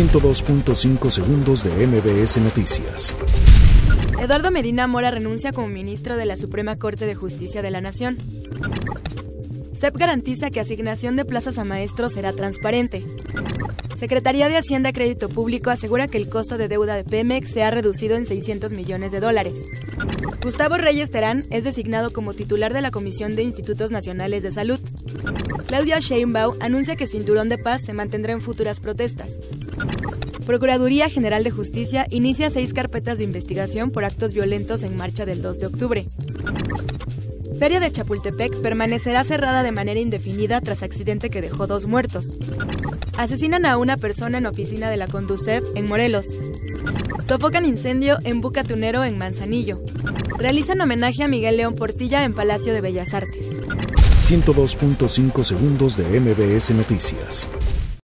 102.5 segundos de MBS Noticias. Eduardo Medina Mora renuncia como ministro de la Suprema Corte de Justicia de la Nación. CEP garantiza que asignación de plazas a maestros será transparente. Secretaría de Hacienda y Crédito Público asegura que el costo de deuda de Pemex se ha reducido en 600 millones de dólares. Gustavo Reyes Terán es designado como titular de la Comisión de Institutos Nacionales de Salud. Claudia Sheinbaum anuncia que Cinturón de Paz se mantendrá en futuras protestas. Procuraduría General de Justicia inicia seis carpetas de investigación por actos violentos en marcha del 2 de octubre. Feria de Chapultepec permanecerá cerrada de manera indefinida tras accidente que dejó dos muertos. Asesinan a una persona en oficina de la Conducef en Morelos. Sofocan incendio en Buca Tunero en Manzanillo. Realizan homenaje a Miguel León Portilla en Palacio de Bellas Artes. 102.5 segundos de MBS Noticias.